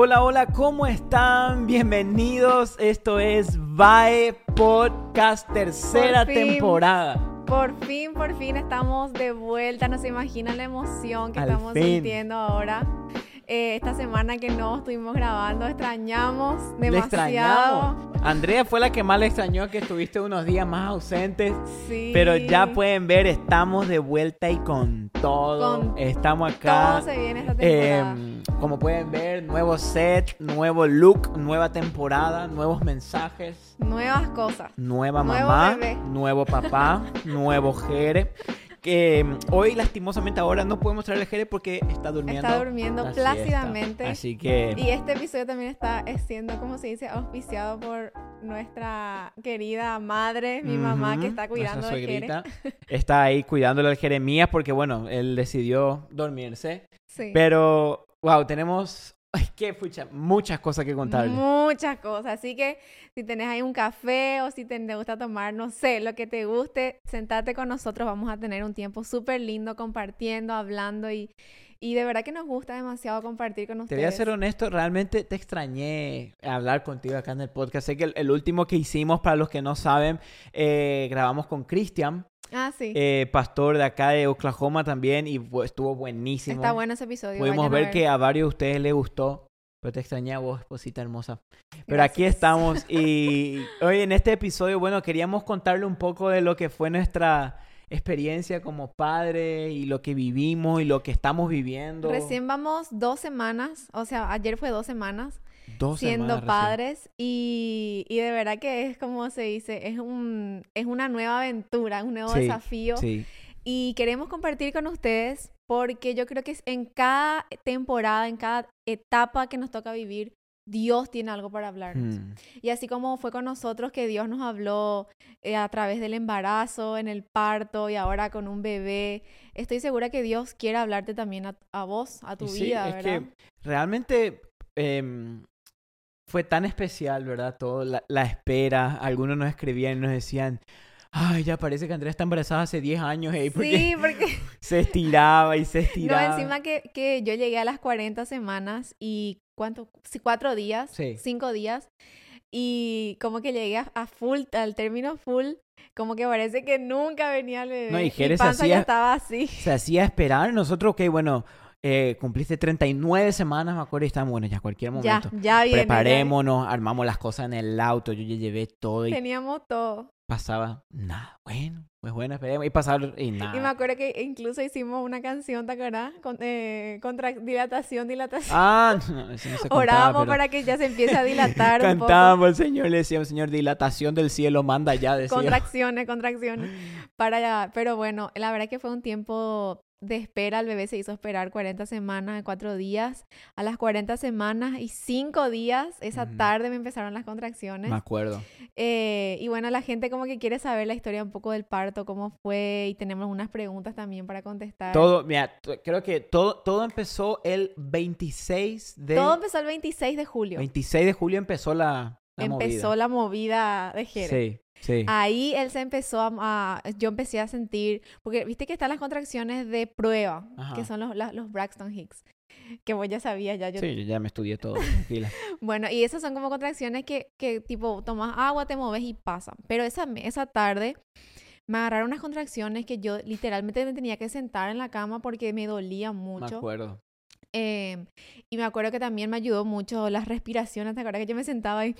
Hola, hola, ¿cómo están? Bienvenidos. Esto es VAE Podcast, tercera Por fin. temporada. Por fin, por fin estamos de vuelta. No se imaginan la emoción que Al estamos fin. sintiendo ahora. Eh, esta semana que no estuvimos grabando, extrañamos demasiado. extrañamos. Andrea fue la que más le extrañó que estuviste unos días más ausentes. Sí. Pero ya pueden ver, estamos de vuelta y con todo. Con estamos acá. Todo se viene esta temporada. Eh, como pueden ver, nuevo set, nuevo look, nueva temporada, nuevos mensajes. Nuevas cosas. Nueva Nuevo mamá, bebé. nuevo papá, nuevo Jere. Que mm, hoy, lastimosamente, ahora no podemos traer el Jere porque está durmiendo. Está durmiendo plácidamente. Así que. Y este episodio también está siendo, como se dice, auspiciado por nuestra querida madre, mi mamá, que está cuidando de Jere. Está ahí cuidándole al Jeremías porque, bueno, él decidió dormirse. Sí. Pero, wow, tenemos. Ay, qué pucha, muchas cosas que contarle. Muchas cosas. Así que si tenés ahí un café o si te, te gusta tomar, no sé, lo que te guste, sentate con nosotros. Vamos a tener un tiempo súper lindo compartiendo, hablando y, y de verdad que nos gusta demasiado compartir con Te ustedes. voy a ser honesto, realmente te extrañé hablar contigo acá en el podcast. Sé que el, el último que hicimos, para los que no saben, eh, grabamos con Cristian, Ah, sí. eh, pastor de acá de Oklahoma también, y estuvo buenísimo. Está bueno ese episodio. Pudimos a ver que a varios de ustedes les gustó, pero te extrañé a vos, esposita hermosa. Pero aquí Gracias. estamos y hoy en este episodio, bueno, queríamos contarle un poco de lo que fue nuestra experiencia como padre y lo que vivimos y lo que estamos viviendo. Recién vamos dos semanas, o sea, ayer fue dos semanas Dos siendo semanas padres y, y de verdad que es como se dice, es un es una nueva aventura, un nuevo Sí, desafío. Sí, Y queremos compartir con ustedes porque yo creo que en cada temporada, en cada etapa que nos toca vivir, Dios tiene algo para hablarnos. Mm. Y así como fue con nosotros que Dios nos habló eh, a través del embarazo, en el parto y ahora con un bebé, estoy segura que Dios quiere hablarte también a, a vos, a tu Y sí, vida, es ¿verdad? que realmente em, fue tan especial, ¿verdad? Todo, la, la espera. Algunos nos escribían y nos decían, ay, ya parece que Andrea está embarazada hace 10 años, hey, porque Sí, porque se estiraba y se no, estiraba. encima que, que yo llegué a las 40 semanas y ¿cuánto? Sí, cuatro días, Sí. cinco días. Y como que llegué a, a full, al término full, como que parece que nunca venía el bebé. No, y Mi Jerez panza hacía- ya estaba así. Se hacía esperar. Nosotros, ok, bueno, eh, cumpliste 39 semanas, me acuerdo, y estábamos, bueno, ya cualquier Ya, momento. ya viene. ya- Preparémonos, armamos las cosas en el auto, yo ya llevé todo y Teníamos todo. pasaba nada. Bueno, pues bueno, esperemos. Y pasaba y nada. Y me acuerdo que incluso hicimos una canción, ¿te acuerdas? Con, eh, contra dilatación, dilatación. Ah, no, eso no se contaba, Orábamos pero para que ya se empiece a dilatar un poco. Cantábamos al Señor, le decíamos, Señor, dilatación del cielo, manda ya. Contracciones, contracciones. Para ya. Pero bueno, la verdad que fue un tiempo de espera. El bebé se hizo esperar 40 semanas, 4 días. A las 40 semanas y 5 días, esa tarde me empezaron las contracciones. Me acuerdo. Eh, y bueno, la gente como que quiere saber la historia un poco del parto, cómo fue, y tenemos unas preguntas también para contestar. Todo, mira, creo que todo, todo empezó el 26 de... Todo empezó el 26 de julio. 26 de julio empezó la, la empezó movida. la movida de Jere. Sí, sí. Ahí él se empezó a, a- Yo empecé a sentir... Porque viste que están las contracciones de prueba, Ajá. que son los, la- los Braxton Hicks. Que vos ya sabías, ya yo... Sí, yo ya me estudié todo, tranquila. Bueno, y esas son como contracciones que, que tipo, tomas agua, te moves y pasan. Pero esa, me- esa tarde me agarraron unas contracciones que yo literalmente me tenía que sentar en la cama porque me dolía me mucho. acuerdo. Eh, y me acuerdo que también me ayudó mucho las respiraciones. ¿Te acuerdas que yo me sentaba y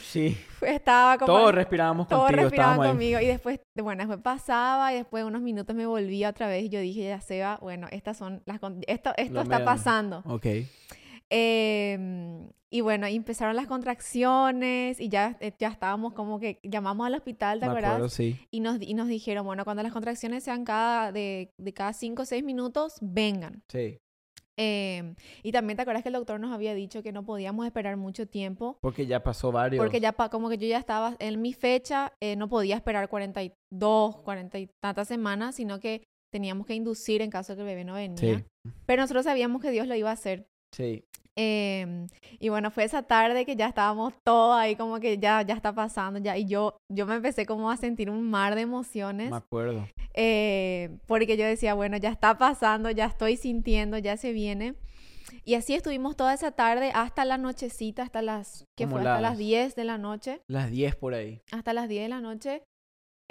Sí, estaba como... todos respirábamos Todos contigo, respiraban estábamos ahí. conmigo y después, bueno, después pasaba y después de unos minutos me volvía otra vez y yo dije, ya Seba, bueno, estas son las... Esto, esto Lo está pasando. Ok. Em, y bueno, empezaron las contracciones y ya, eh, ya estábamos como que llamamos al hospital, ¿te acuerdas? sí. Y nos, y nos dijeron, bueno, cuando las contracciones sean cada, de, de cada 5 o 6 minutos, vengan. Sí. Em, y también te acuerdas que el doctor nos había dicho que no podíamos esperar mucho tiempo Porque ya pasó varios. porque ya pa- como que yo ya estaba en mi fecha, eh, no podía esperar 42, 40 y tantas semanas, sino que teníamos que inducir en caso de que el bebé no venía. Sí, Pero nosotros sabíamos que Dios lo iba a hacer. sí. Em, y bueno, fue esa tarde que ya estábamos todos ahí como que ya, ya está pasando ya. Y yo, yo me empecé como a sentir un mar de emociones. Me acuerdo. eh, porque yo decía, bueno, ya está pasando, ya estoy sintiendo, ya se viene. Y así estuvimos toda esa tarde hasta la nochecita, hasta las, ¿qué fue? Hasta las- 10 de la noche. Las 10 por ahí. Hasta las 10 de la noche.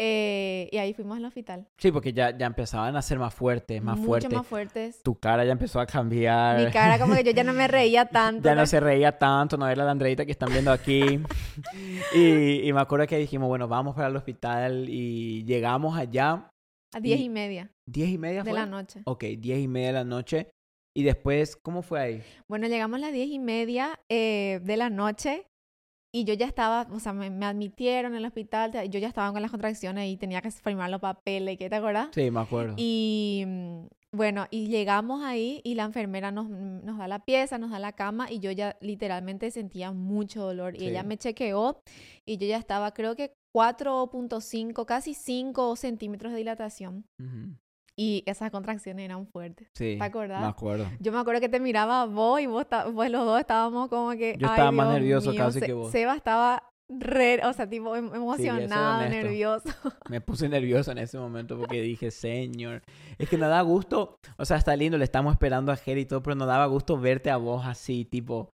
Eh, y ahí fuimos al hospital. Sí, porque ya, ya empezaban a ser más fuertes, más Mucho fuertes. más fuertes. Tu cara ya empezó a cambiar. Mi cara como que yo ya no me reía tanto. Ya no se reía tanto, no era la Andreita que están viendo aquí. y, y me acuerdo que dijimos, bueno, vamos para el hospital y llegamos allá. A 10 y- y media ¿Diez y media de fue? la noche. Ok, diez y media de la noche. Y después, ¿cómo fue ahí? Bueno, llegamos a las 10 y media eh, de la noche y yo ya estaba, o sea, me, me admitieron en el hospital, yo ya estaba con las contracciones y tenía que firmar los papeles, ¿qué te acuerdas? Sí, me acuerdo. Y mm, bueno, y llegamos ahí y la enfermera nos, nos da la pieza, nos da la cama y yo ya literalmente sentía mucho dolor. Y ella Sí. me chequeó y yo ya estaba, creo que 4.5, casi 5 centímetros de dilatación. Ujú. Y esas contracciones eran fuertes. Sí, ¿Te acordás? me acuerdo. Yo me acuerdo que te miraba a vos y vos, vos los dos estábamos como que. Yo "Ay, estaba más Dios nervioso mío". casi Se- que vos. Seba estaba re, o sea, tipo em- emocionado, nervioso. Me puse nervioso en ese momento porque dije, señor, es que no da gusto, o sea, está lindo, le estamos esperando a Jerry y todo, pero no daba gusto verte a vos así, tipo,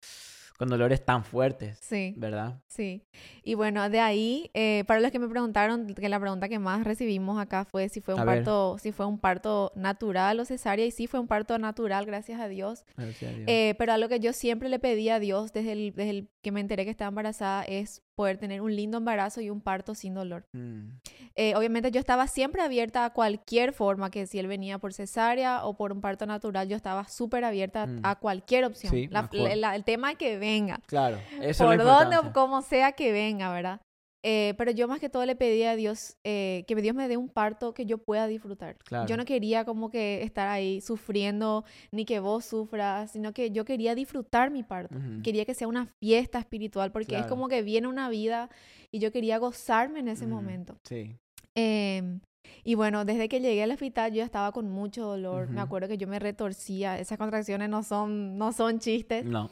con dolores tan fuertes, Sí. ¿verdad? Sí, y bueno, de ahí, eh, para los que me preguntaron, que la pregunta que más recibimos acá fue si fue un A ver. parto, si fue un parto natural o cesárea, y sí fue un parto natural, gracias a Dios. Gracias a Dios. Eh, pero a lo que yo siempre le pedí a Dios desde el, desde el que me enteré que estaba embarazada es poder tener un lindo embarazo y un parto sin dolor. Mm, Eh, obviamente yo estaba siempre abierta a cualquier forma, que si él venía por cesárea o por un parto natural, yo estaba súper abierta a- Mm. a cualquier opción. Sí, La- mejor. la- el tema es que venga Claro, eso por es donde o como sea que venga, ¿verdad? Eh, pero yo más que todo le pedí a Dios eh, que Dios me dé un parto que yo pueda disfrutar. Yo Claro. no quería como que estar ahí sufriendo ni que vos sufras, sino que yo quería disfrutar mi parto. Ujú. Quería que sea una fiesta espiritual porque es Claro. como que viene una vida y yo quería gozarme en ese Ujú, momento. Sí, Em, y bueno, desde que llegué al hospital yo estaba con mucho dolor. Me Ujú. acuerdo que yo me retorcía. Esas contracciones no son, no son chistes. no.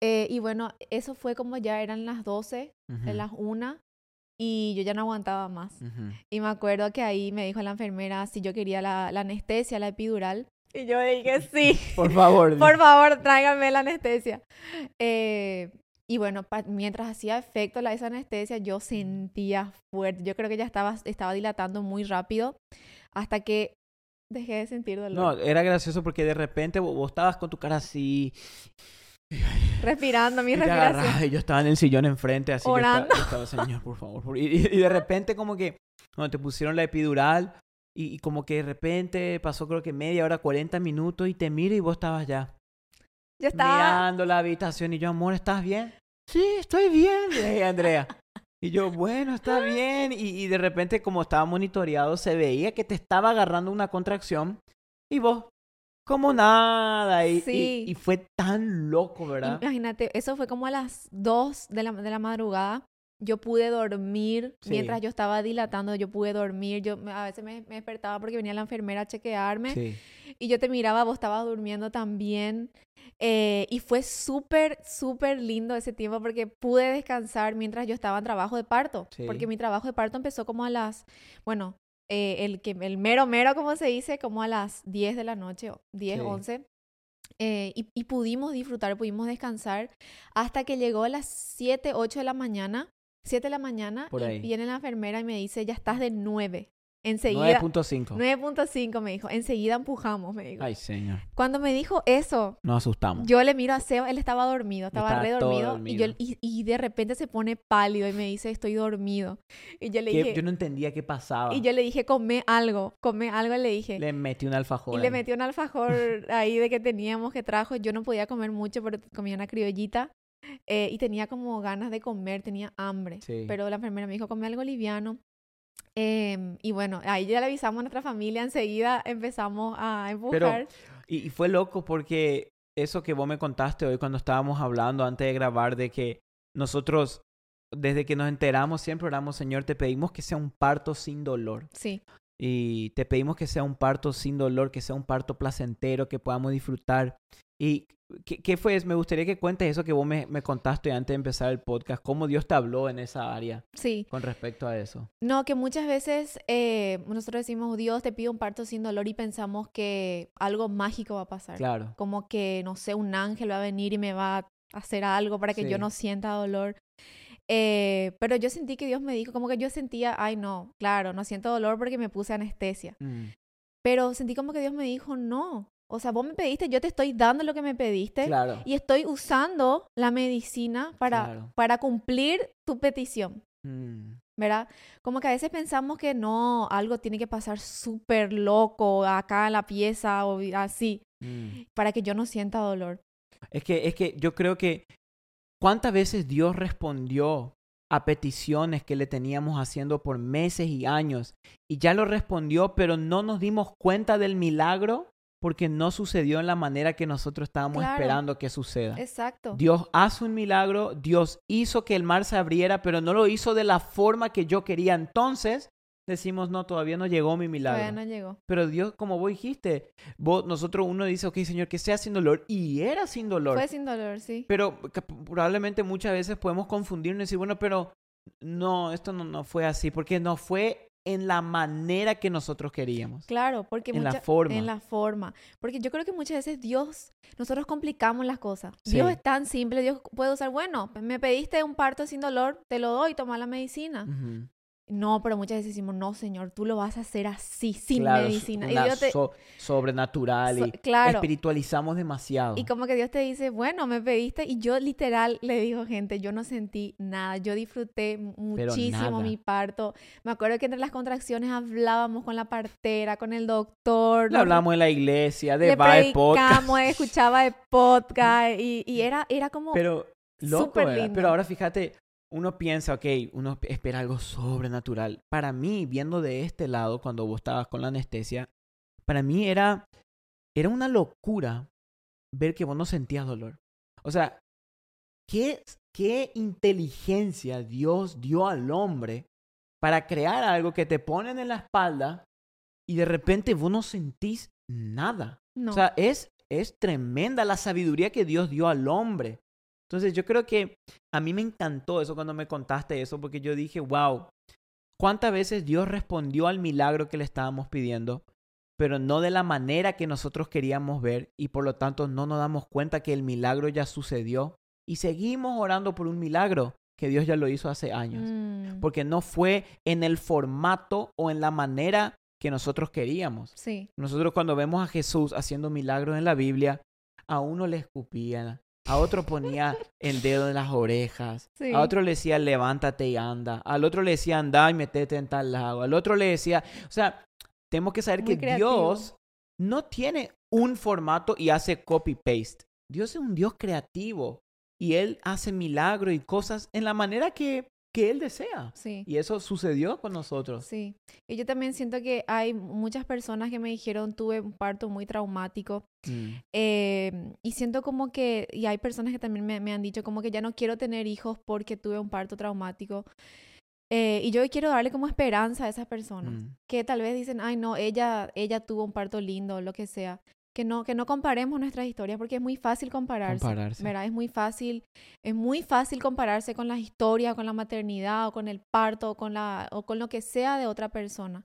Eh, y bueno, eso fue como ya eran las 12, ujú, en las 1 y yo ya no aguantaba más. ujú. Y me acuerdo que ahí me dijo la enfermera si yo quería la, la anestesia, la epidural. Y yo dije sí. Por favor. Por favor, tráigame la anestesia. Eh, y bueno, mientras hacía efecto la esa anestesia, yo sentía fuerte. Yo creo que ya estaba, estaba dilatando muy rápido hasta que dejé de sentir dolor. No, era gracioso porque de repente vos, vos estabas con tu cara así. Respirando, mi y respiración. y yo estaba en el sillón enfrente, así Orando. estaba, yo estaba, señor, por favor. por-". Y, de repente como que, cuando te pusieron la epidural, y, y como que de repente pasó creo que media hora, 40 minutos, y te miro y vos estabas ya. Yo estaba... Mirando la habitación, y yo, amor, ¿estás bien? Sí, estoy bien, le dije Andrea. Y yo, bueno, está bien. Y, y de repente, como estaba monitoreado, se veía que te estaba agarrando una contracción. Y vos, como nada. Y, Sí. y fue tan loco, ¿verdad? Imagínate, eso fue como a las 2 de la, de la madrugada. Yo pude dormir Sí. mientras yo estaba dilatando, yo pude dormir. Yo a veces me, me despertaba porque venía la enfermera a chequearme Sí. y yo te miraba, vos estabas durmiendo también. Eh, y fue súper, súper lindo ese tiempo porque pude descansar mientras yo estaba en trabajo de parto. Porque mi trabajo de parto empezó como a las, bueno, eh, el, que, el mero, mero, como se dice, como a las 10 de la noche, o 10, Sí. 11. Eh, y, y pudimos disfrutar, pudimos descansar hasta que llegó a las 7, 8 de la mañana. 7 de la mañana Por y ahí. viene la enfermera y me dice, ya estás de 9. Enseguida, 9.5. 9.5 me dijo, enseguida empujamos, me dijo. Ay, señor. Cuando me dijo eso, Nos asustamos. yo le miro a Seba, él estaba dormido, estaba Estaba re todo dormido, y, yo, dormido. y, y de repente se pone pálido y me dice, estoy dormido. Y yo le Que dije, yo no entendía qué pasaba. y yo le dije, come algo, come algo, le dije. Le metí un alfajor. y le metí un alfajor ahí de que teníamos que trajo. Yo no podía comer mucho, pero comía una criollita. eh, y tenía como ganas de comer, tenía hambre. Sí. Pero la enfermera me dijo, come algo liviano. Em, y bueno, ahí ya le avisamos a nuestra familia, enseguida empezamos a empujar. Y, y fue loco porque eso que vos me contaste hoy cuando estábamos hablando antes de grabar de que nosotros, desde que nos enteramos, siempre oramos, Señor, te pedimos que sea un parto sin dolor. Sí, Y te pedimos que sea un parto sin dolor, que sea un parto placentero, que podamos disfrutar. ¿Y qué, qué fue? Me gustaría que cuentes eso que vos me, me contaste antes de empezar el podcast, cómo Dios te habló en esa área Sí. con respecto a eso. No, que muchas veces eh, nosotros decimos, Dios te pide un parto sin dolor y pensamos que algo mágico va a pasar. Claro. Como que, no sé, un ángel va a venir y me va a hacer algo para que yo no sienta dolor. Eh, pero yo sentí que Dios me dijo, como que yo sentía, ay no, claro, no siento dolor porque me puse anestesia. Mm, Pero sentí como que Dios me dijo, no. O sea, vos me pediste, yo te estoy dando lo que me pediste Claro. y estoy usando la medicina para, Claro. para cumplir tu petición. Mm, ¿verdad? Como que a veces pensamos que no, algo tiene que pasar súper loco acá en la pieza o así, mm. para que yo no sienta dolor. Es que, es que yo creo que cuántas veces Dios respondió a peticiones que le teníamos haciendo por meses y años y ya lo respondió, pero no nos dimos cuenta del milagro porque no sucedió en la manera que nosotros estábamos Claro. esperando que suceda. Exacto. Dios hace un milagro, Dios hizo que el mar se abriera, pero no lo hizo de la forma que yo quería. Entonces decimos, no, todavía no llegó mi milagro. Todavía no llegó. Pero Dios, como vos dijiste, vos, nosotros uno dice, ok, Señor, que sea sin dolor. Y era sin dolor. Fue sin dolor, sí. Pero probablemente muchas veces podemos confundirnos y decir, bueno, pero no, esto no, no fue así, porque no fue en la manera que nosotros queríamos. Claro, porque En la forma. En la forma. Porque yo creo que muchas veces Dios, nosotros complicamos las cosas. Sí. Dios es tan simple, Dios puede usar, bueno, me pediste un parto sin dolor, te lo doy, toma la medicina. No, pero muchas veces decimos, no, Señor, tú lo vas a hacer así, sin Claro, medicina. Y una Dios te... so- sobrenatural So- y claro. espiritualizamos demasiado. Y como que Dios te dice, bueno, me pediste y yo literal le digo, gente, yo no sentí nada, yo disfruté muchísimo mi parto. Me acuerdo que entre las contracciones hablábamos con la partera, con el doctor. Le hablamos en la iglesia, de le Podcast. escuchaba de podcast y, y era, era como... Pero loco era. Pero ahora fíjate, uno piensa, ok, uno espera algo sobrenatural. Para mí, viendo de este lado, cuando vos estabas con la anestesia, para mí era, era una locura ver que vos no sentías dolor. O sea, ¿qué, qué inteligencia Dios dio al hombre para crear algo que te ponen en la espalda y de repente vos no sentís nada? no, O sea, es, es tremenda la sabiduría que Dios dio al hombre. Entonces yo creo que a mí me encantó eso cuando me contaste eso, porque yo dije, wow, ¿cuántas veces Dios respondió al milagro que le estábamos pidiendo, pero no de la manera que nosotros queríamos ver y por lo tanto no nos damos cuenta que el milagro ya sucedió y seguimos orando por un milagro que Dios ya lo hizo hace años? Mm, Porque no fue en el formato o en la manera que nosotros queríamos. sí, Nosotros cuando vemos a Jesús haciendo milagros en la Biblia, a uno le escupía, a otro ponía el dedo en las orejas, Sí. a otro le decía levántate y anda, al otro le decía anda y metete en tal lago, al otro le decía, o sea, tenemos que saber Muy que creativo. Dios no tiene un formato y hace copy-paste. Dios es un Dios creativo y Él hace milagros y cosas en la manera que, que Él desea. sí. Y eso sucedió con nosotros. Sí, y yo también siento que hay muchas personas que me dijeron tuve un parto muy traumático Mm, eh, y siento como que, y hay personas que también me, me han dicho como que ya no quiero tener hijos porque tuve un parto traumático. Eh, y yo quiero darle como esperanza a esas personas mm. que tal vez dicen, ay no, ella, ella tuvo un parto lindo, lo que sea. Que no, que no comparemos nuestras historias porque es muy fácil compararse. Compararse. ¿verdad? Es muy fácil, es muy fácil compararse con las historias, con la maternidad o con el parto o con, la, o con lo que sea de otra persona.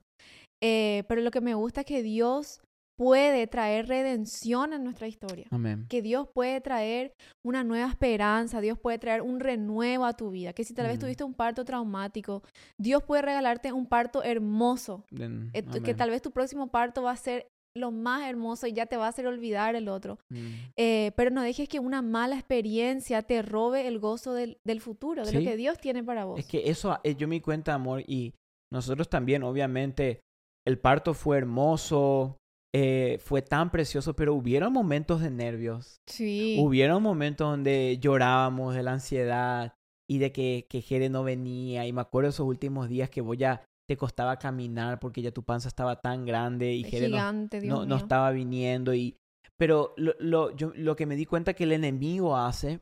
Eh, pero lo que me gusta es que Dios puede traer redención en nuestra historia. Amén. Que Dios puede traer una nueva esperanza, Dios puede traer un renuevo a tu vida. Que si tal vez Mm. tuviste un parto traumático, Dios puede regalarte un parto hermoso. Que tal vez tu próximo parto va a ser lo más hermoso y ya te va a hacer olvidar el otro. Mm. Eh, pero no dejes que una mala experiencia te robe el gozo del, del futuro, de lo que Dios tiene para vos. Es que eso, eh, yo me di cuenta, amor, y nosotros también, obviamente, el parto fue hermoso, eh, fue tan precioso, pero hubieron momentos de nervios, sí. hubieron momentos donde llorábamos de la ansiedad y de que, que Jere no venía, y me acuerdo esos últimos días que vos ya te costaba caminar porque ya tu panza estaba tan grande y Jere no, gigante, Dios no, no estaba viniendo y pero lo, lo, yo, lo que me di cuenta que el enemigo hace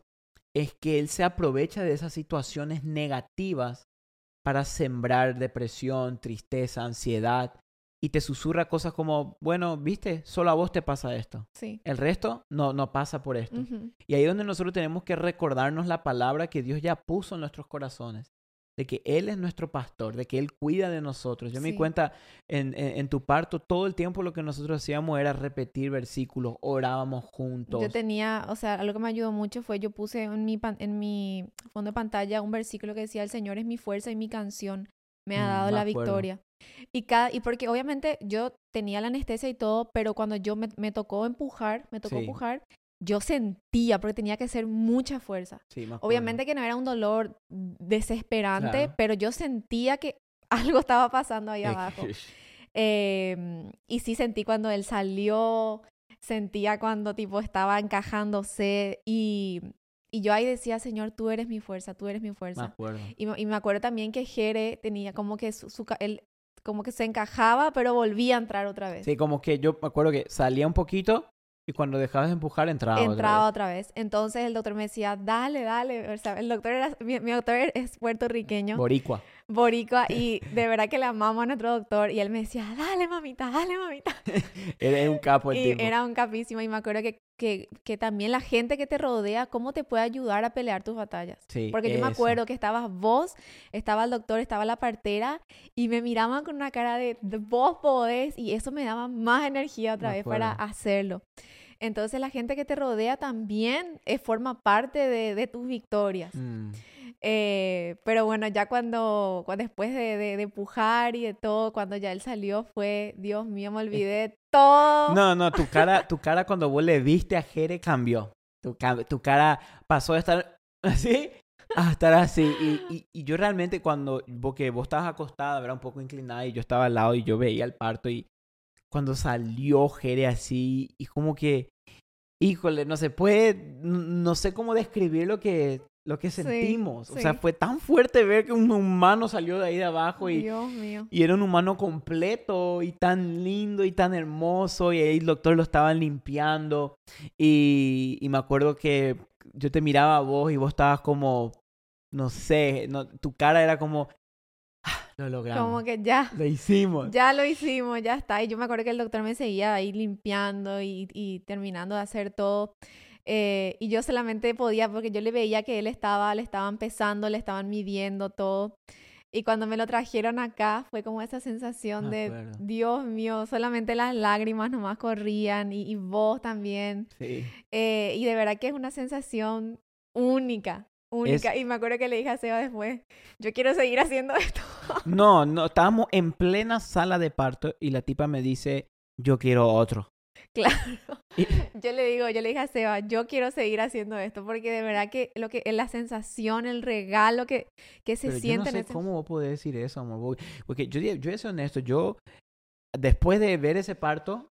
es que él se aprovecha de esas situaciones negativas para sembrar depresión, tristeza, ansiedad y te susurra cosas como, bueno, viste, solo a vos te pasa esto. Sí. El resto no, no pasa por esto. Y ahí es donde nosotros tenemos que recordarnos la palabra que Dios ya puso en nuestros corazones. De que Él es nuestro pastor, de que Él cuida de nosotros. Yo me di Sí. cuenta en, en- en tu parto, todo el tiempo lo que nosotros hacíamos era repetir versículos, orábamos juntos. Yo tenía, o sea, algo que me ayudó mucho fue yo puse en mi, pan- en mi fondo de pantalla un versículo que decía, el Señor es mi fuerza y mi canción, me ha Mm, dado la acuerdo. victoria. Y, cada, y porque obviamente yo tenía la anestesia y todo, pero cuando yo me, me tocó empujar, me tocó Sí. empujar, yo sentía, porque tenía que hacer mucha fuerza. Sí, me. Obviamente que no era un dolor desesperante, Claro. pero yo sentía que algo estaba pasando ahí abajo. Em, y sí sentí cuando él salió, sentía cuando tipo estaba encajándose y, y yo ahí decía, Señor, tú eres mi fuerza, tú eres mi Me fuerza. acuerdo. Y, me- y me acuerdo también que Jere tenía como que su, su él como que se encajaba, pero volvía a entrar otra vez. Sí, como que yo me acuerdo que salía un poquito y cuando dejabas de empujar entraba. otra vez. otra vez. Entonces el doctor me decía, dale, dale. O sea, el doctor era, mi, mi doctor es puertorriqueño. Boricua. Boricua y de verdad que le amamos a nuestro doctor y él me decía, dale mamita, dale mamita. Eres un capo el Y tipo. era un capísimo y me acuerdo que, que, que también la gente que te rodea, cómo te puede ayudar a pelear tus batallas. Sí, Porque yo me eso. acuerdo que estabas vos, estaba el doctor, estaba la partera y me miraban con una cara de, vos podés y eso me daba más energía otra Me vez para acuerdo. hacerlo. Entonces la gente que te rodea también eh, forma parte de, de tus victorias. Mm. Eh, pero bueno, ya cuando, cuando después de, de, de empujar y de todo, cuando ya él salió fue, Dios mío, me olvidé todo. No, no, tu cara, tu cara cuando vos le viste a Jere cambió. Tu, tu cara pasó de estar así a estar así. Y, y- y yo realmente cuando, porque vos estabas acostada, era un poco inclinada y yo estaba al lado y yo veía el parto y cuando salió Jere así y como que, híjole, no se puede, no sé cómo describir lo que, lo que Sí, sentimos. O sea, sí. fue tan fuerte ver que un humano salió de ahí de abajo y... Dios mío. Y era un humano completo y tan lindo y tan hermoso. Y ahí el doctor lo estaban limpiando. Y, y me acuerdo que yo te miraba a vos y vos estabas como, no sé, no, tu cara era como, "Ah, lo logramos. Como que ya, Lo hicimos. ya lo hicimos, ya está. Y yo me acuerdo que el doctor me seguía ahí limpiando y, y terminando de hacer todo. Eh, y yo solamente podía, porque yo le veía que él estaba, le estaban pesando, le estaban midiendo todo. Y cuando me lo trajeron acá, fue como esa sensación Me de, acuerdo. Dios mío, solamente las lágrimas nomás corrían y, y vos también. Sí. Eh, y de verdad que es una sensación única, única. Y me acuerdo que le dije a Seba después, yo quiero seguir haciendo esto. No, no, estábamos en plena sala de parto y la tipa me dice, yo quiero otro. Claro. Y- Yo le digo, yo le dije a Seba, yo quiero seguir haciendo esto porque de verdad que lo que es la sensación, el regalo que, que se Pero yo no siente sé en ese... cómo vos podés decir eso, amor. Porque yo, yo voy a ser honesto, yo, después de ver ese parto,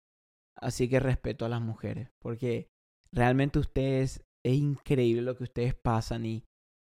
así que respeto a las mujeres, porque realmente ustedes, es increíble lo que ustedes pasan y,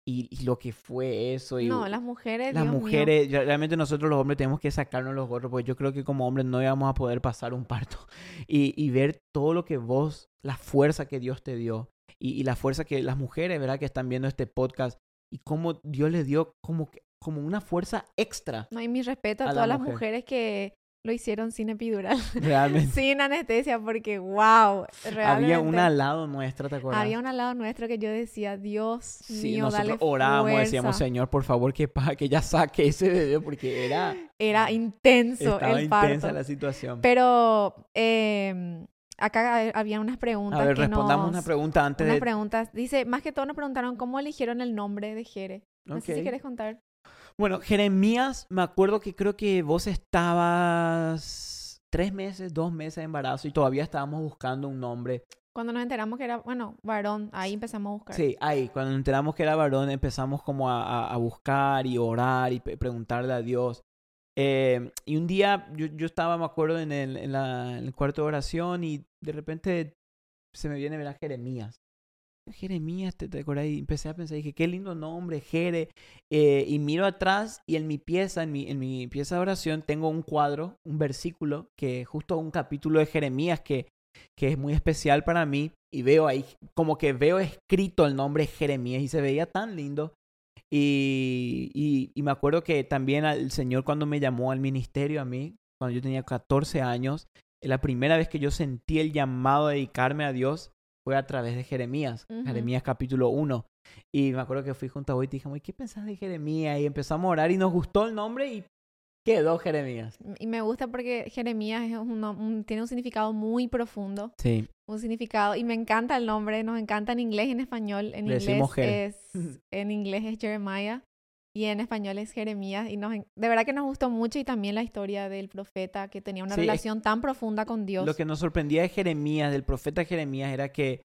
y, y lo que fue eso. Y No, las mujeres, las Dios mío. mujeres, ya- realmente nosotros los hombres tenemos que sacarnos los gorros, porque yo creo que como hombres no íbamos a poder pasar un parto y, y ver todo lo que vos, la fuerza que Dios te dio y, y la fuerza que las mujeres, ¿verdad? Que están viendo este podcast y cómo Dios les dio como, que- como una fuerza extra, No, y mi respeto a, a todas las mujer. mujeres que lo hicieron sin epidural, realmente. sin anestesia, porque wow, realmente. Había una al lado nuestra, ¿te acuerdas? Había un al lado nuestro que yo decía, Dios Sí, mío, nosotros dale orábamos, fuerza. decíamos, Señor, por favor, que, que ya saque ese bebé, porque era, Era intenso estaba el intensa parto. la situación. Pero eh, acá ha- había unas preguntas a ver, que respondamos nos... una pregunta antes unas de... preguntas. Dice, más que todo nos preguntaron cómo eligieron el nombre de Jere. No sé si quieres contar. Bueno, Jeremías, me acuerdo que creo que vos estabas tres meses, dos meses de embarazo y todavía estábamos buscando un nombre. Cuando nos enteramos que era, bueno, varón, ahí empezamos a buscar. Sí, ahí, cuando nos enteramos que era varón, empezamos como a, a- a buscar y orar y preguntarle a Dios. Eh, y un día yo, yo estaba, me acuerdo, en el, en, la- en el cuarto de oración y de repente se me viene a ver a Jeremías. Jeremías, ¿te, te? Y empecé a pensar, dije, qué lindo nombre, Jere. Eh, y miro atrás y en mi pieza, en mi, en mi pieza de oración, tengo un cuadro, un versículo, que justo un capítulo de Jeremías que, que es muy especial para mí. Y veo ahí, como que veo escrito el nombre Jeremías y se veía tan lindo. Y, y, y me acuerdo que también el Señor cuando me llamó al ministerio a mí, cuando yo tenía 14 años, la primera vez que yo sentí el llamado a dedicarme a Dios fue a través de Jeremías. Jeremías capítulo 1. Y me acuerdo que fui junto a vos y te dije, "Uy, ¿qué pensás de Jeremías? Y empezamos a orar y nos gustó el nombre y quedó Jeremías. Y me gusta porque Jeremías es un nom- un- tiene un significado muy profundo, Sí, un significado, y me encanta el nombre, nos encanta en inglés y en español. En Le inglés es, en inglés es Jeremiah y en español es Jeremías. Y nos, de verdad que nos gustó mucho y también la historia del profeta que tenía una Sí, es- relación tan profunda con Dios. Lo que nos sorprendía de Jeremías, del profeta Jeremías, era que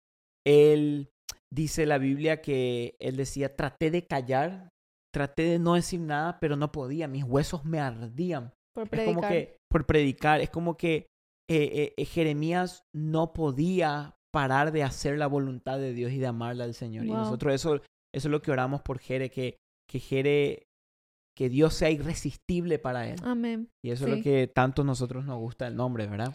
él dice la Biblia que él decía, traté de callar, traté de no decir nada, pero no podía, mis huesos me ardían. por Es predicar. como que, por predicar, es como que eh, eh, eh, Jeremías no podía parar de hacer la voluntad de Dios y de amarla al Señor. Y nosotros eso, eso es lo que oramos por Jere, que, que Jere, que Dios sea irresistible para él. Amén. Y eso es lo que tanto a nosotros nos gusta el nombre, ¿verdad?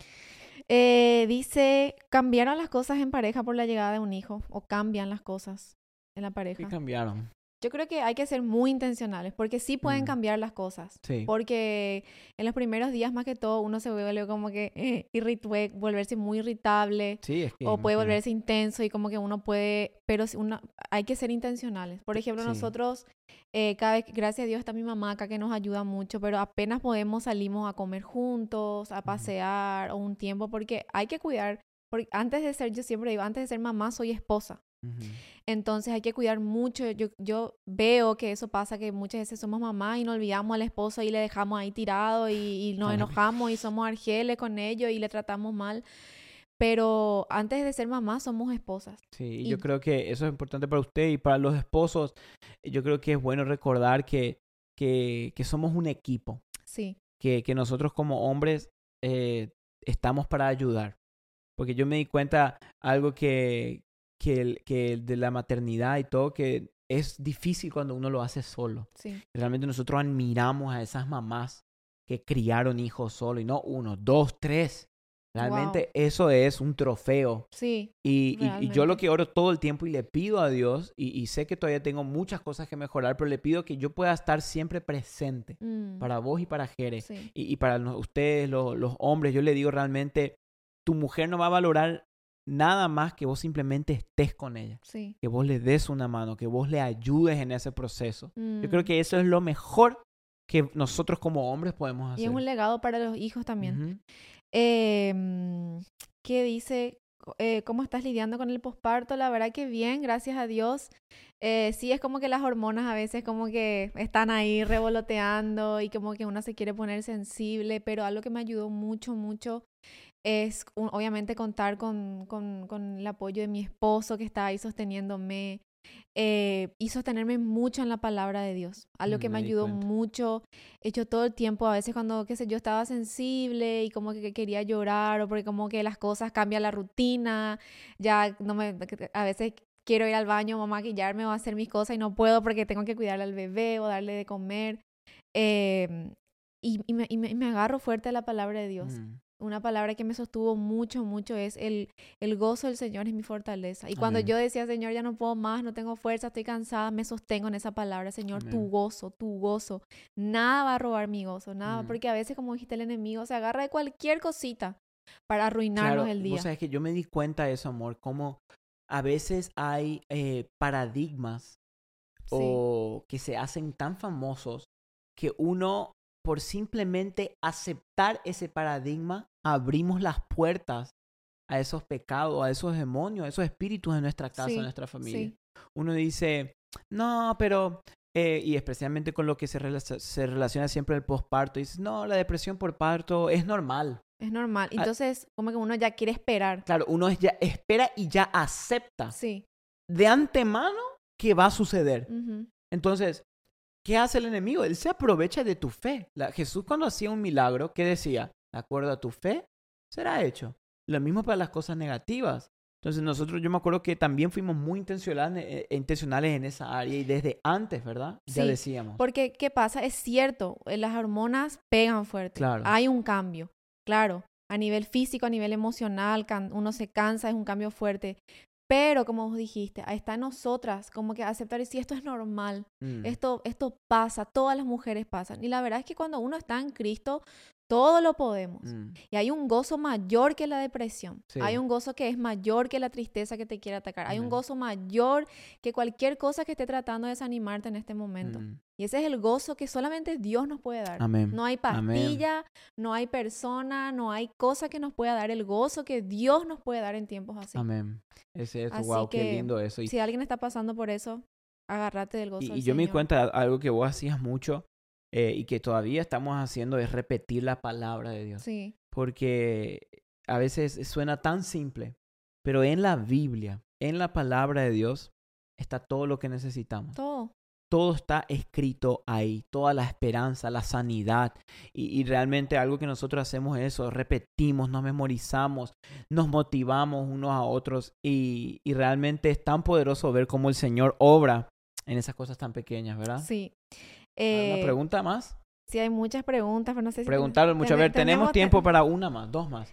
Eh, dice, ¿cambiaron las cosas en pareja por la llegada de un hijo? ¿O cambian las cosas en la ¿Qué pareja? cambiaron? Yo creo que hay que ser muy intencionales porque sí pueden Mm. cambiar las cosas. Sí. Porque en los primeros días, más que todo, uno se vuelve como que eh, irrit- puede volverse muy irritable Sí, es que o puede volverse intenso y como que uno puede, pero uno, hay que ser intencionales. Por ejemplo, Sí. nosotros, eh, cada vez, gracias a Dios está mi mamá acá que nos ayuda mucho, pero apenas podemos salimos a comer juntos, a pasear o un tiempo porque hay que cuidar. Porque antes de ser, yo siempre digo, antes de ser mamá soy esposa. Entonces hay que cuidar mucho. Yo, yo veo que eso pasa, que muchas veces somos mamá y nos olvidamos al esposo y le dejamos ahí tirado y, y nos enojamos y somos argeles con ellos y le tratamos mal. Pero antes de ser mamá somos esposas. Sí, Y- yo creo que eso es importante para usted y para los esposos. Yo creo que es bueno recordar que, que, que somos un equipo, Sí, que, que nosotros como hombres eh, estamos para ayudar. Porque yo me di cuenta algo que, que, el- que el de la maternidad y todo, que es difícil cuando uno lo hace solo. sí, Realmente nosotros admiramos a esas mamás que criaron hijos solo, y no uno, dos, tres. Realmente eso es un trofeo. sí. Y, y- y yo lo que oro todo el tiempo y le pido a Dios, y, y sé que todavía tengo muchas cosas que mejorar, pero le pido que yo pueda estar siempre presente Mm, para vos y para Jere. sí, Y, y para los- ustedes, los, los hombres, yo le digo realmente, tu mujer no va a valorar nada más que vos simplemente estés con ella, sí. que vos le des una mano, que vos le ayudes en ese proceso. Yo creo Mm. que eso es lo mejor que nosotros como hombres podemos Y hacer. es un legado para los hijos también. Eh, mm, ¿Qué dice? Eh, ¿Cómo estás lidiando con el posparto? La verdad que bien, gracias a Dios. Eh, sí, es como que las hormonas a veces como que están ahí revoloteando y como que uno se quiere poner sensible, pero algo que me ayudó mucho, mucho es un- obviamente contar con, con, con el apoyo de mi esposo que está ahí sosteniéndome eh, y sostenerme mucho en la palabra de Dios. Algo Mm, que me me ayudó cuenta. mucho. He hecho todo el tiempo, a veces cuando, qué sé yo, estaba sensible y como que quería llorar o porque como que las cosas cambian la rutina, ya no me, a veces quiero ir al baño a maquillarme o hacer mis cosas y no puedo porque tengo que cuidarle al bebé o darle de comer. Em, y, y me, y me- y me agarro fuerte a la palabra de Dios. Mm. Una palabra que me sostuvo mucho, mucho es el, el gozo del Señor es mi fortaleza. Y cuando yo decía, Señor, ya no puedo más, no tengo fuerza, estoy cansada, me sostengo en esa palabra, Señor, tu gozo, tu gozo. Nada va a robar mi gozo, nada, porque a veces, como dijiste, el enemigo se agarra de cualquier cosita para arruinarnos Claro, el día. Vos sabés que yo me di cuenta de eso, amor, como a veces hay eh, paradigmas Sí, o que se hacen tan famosos que uno, por simplemente aceptar ese paradigma, abrimos las puertas a esos pecados, a esos demonios, a esos espíritus en nuestra casa, Sí, en nuestra familia. sí. Uno dice, no, pero, eh, y especialmente con lo que se, relac- se relaciona siempre el posparto, dices, no, la depresión por parto es normal. es normal. Ah. Entonces, como que uno ya quiere esperar. Claro, uno ya espera y ya acepta Sí. de antemano que va a suceder. Entonces, ¿qué hace el enemigo? Él se aprovecha de tu fe. La- Jesús cuando hacía un milagro, ¿qué decía? De acuerdo a tu fe, será hecho. Lo mismo para las cosas negativas. Entonces nosotros, yo me acuerdo que también fuimos muy intencionales, eh, intencionales en esa área y desde antes, ¿verdad? Ya Sí, decíamos. Porque, ¿qué pasa? Es cierto, eh, las hormonas pegan fuerte. Claro. Hay un cambio, claro. A nivel físico, a nivel emocional, uno se cansa, es un cambio fuerte. Pero, como vos dijiste, ahí está en nosotras, como que aceptar si esto es normal, Mm, esto, esto pasa, todas las mujeres pasan. Y la verdad es que cuando uno está en Cristo, Todo lo podemos. Mm, Y hay un gozo mayor que la depresión. Sí. Hay un gozo que es mayor que la tristeza que te quiere atacar. Hay un gozo mayor que cualquier cosa que esté tratando de desanimarte en este momento. mm. Y ese es el gozo que solamente Dios nos puede dar. Amén. No hay Amén. pastilla, no hay persona, no hay cosa que nos pueda dar el gozo que Dios nos puede dar en tiempos así. Amén. Es eso, Así wow, qué que, lindo eso. Y, Si alguien está pasando por eso, agárrate del gozo y- del y yo me di cuenta algo que vos hacías mucho eh, y que todavía estamos haciendo es repetir la palabra de Dios. Sí, Porque a veces suena tan simple, pero en la Biblia, en la palabra de Dios, está todo lo que necesitamos. todo. todo está escrito ahí, toda la esperanza, la sanidad. Y, y realmente algo que nosotros hacemos es eso, repetimos, nos memorizamos, nos motivamos unos a otros y, y realmente es tan poderoso ver cómo el Señor obra en esas cosas tan pequeñas, ¿verdad? Sí. ¿Alguna Eh, pregunta más? sí, hay muchas preguntas, pero no sé si... Preguntaron mucho. A ver, tenemos te- tiempo para una más, dos más.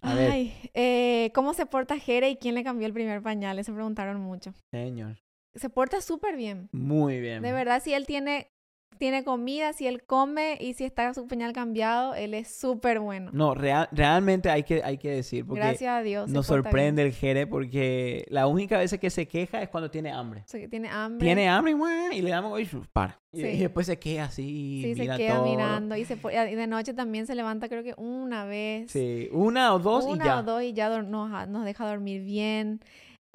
A ver, Ay, eh, ¿cómo se porta Jere y quién le cambió el primer pañal? Eso preguntaron mucho. señor. Se porta súper bien. Muy bien. De verdad, si él tiene, tiene comida, si él come y si está su pañal cambiado, él es súper bueno. No, real- realmente hay que, hay que decir, porque Gracias a Dios. nos bien. sorprende el Jere porque la única vez que se queja es cuando tiene hambre. O sea, que tiene hambre. Tiene hambre y, le damos y ¡shu! para. Y, Sí. y después se queda así, Sí, se queda todo. mirando y, se, y de noche también se levanta creo que una vez. Sí, una o dos una y ya. o dos y ya nos, nos deja dormir bien.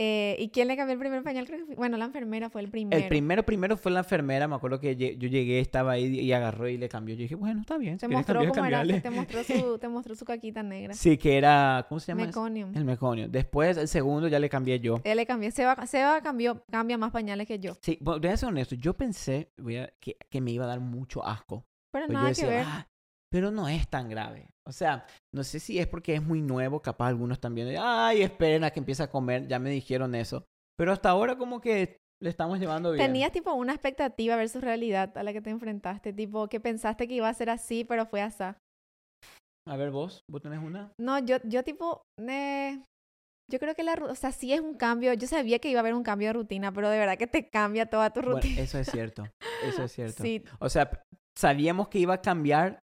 Eh, ¿Y quién le cambió el primer pañal? Creo que fue- bueno, la enfermera fue el primero. El primero, primero fue la enfermera, me acuerdo que yo llegué, estaba ahí y agarró y le cambió. Yo dije, bueno, está bien, Te mostró cambiar, cómo era, cambiarle. te mostró su, te mostró su caquita negra. Sí, que era, ¿cómo se llama? eso? Meconium. El meconio. Después, el segundo ya le cambié yo. Él le cambió. Seba, Seba cambió, cambia más pañales que yo. Sí, voy a ser honesto, yo pensé voy a- que, que me iba a dar mucho asco. Pero Pues yo nada decía, que ver. "Ah", pero no es tan grave. O sea, no sé si es porque es muy nuevo, capaz algunos también, de, ay, esperen a que empiece a comer, ya me dijeron eso. Pero hasta ahora como que le estamos llevando bien. Tenías tipo una expectativa versus realidad a la que te enfrentaste, tipo que pensaste que iba a ser así, pero fue así. A ver, vos, vos tenés una. No, yo, yo tipo, eh, yo creo que la, o sea, sí es un cambio. Yo sabía que iba a haber un cambio de rutina, pero de verdad que te cambia toda tu Bueno, rutina. eso es cierto. Eso es cierto. Sí, O sea, sabíamos que iba a cambiar,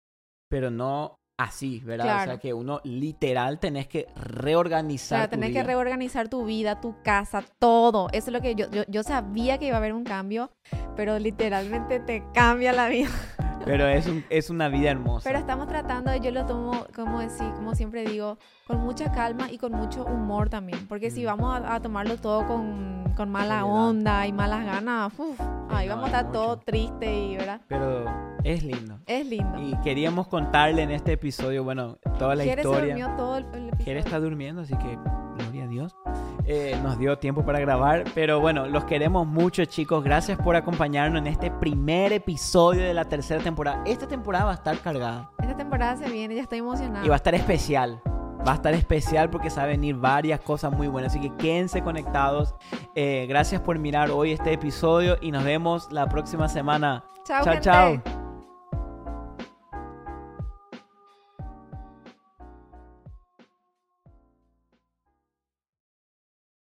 pero no así, ¿verdad? O sea, que uno literal tenés que reorganizar claro, tu tenés que vida. reorganizar tu vida, tu casa, todo. Eso es lo que yo, yo, yo sabía que iba a haber un cambio, pero literalmente te cambia la vida. Pero es, un- es una vida hermosa. Pero estamos tratando, yo lo tomo, como decir, como siempre digo, con mucha calma y con mucho humor también. Porque si Mm. vamos a, a tomarlo todo con, con mala onda y malas ganas, uf, ahí no, vamos a es estar todo mucho. triste y, ¿verdad? Pero es lindo. Es lindo. Y queríamos contarle en este episodio, bueno, toda la Jere se historia. durmió todo el, el episodio. Jere está durmiendo, así que Dios. Eh, nos dio tiempo para grabar, pero bueno, los queremos mucho, chicos. Gracias por acompañarnos en este primer episodio de la tercera temporada. Esta temporada va a estar cargada Esta temporada se viene, ya estoy emocionada. y va a estar especial. Va a estar especial porque se va a venir varias cosas muy buenas. Así que quédense conectados. Eh, gracias por mirar hoy este episodio y nos vemos la próxima semana. Chao, chao.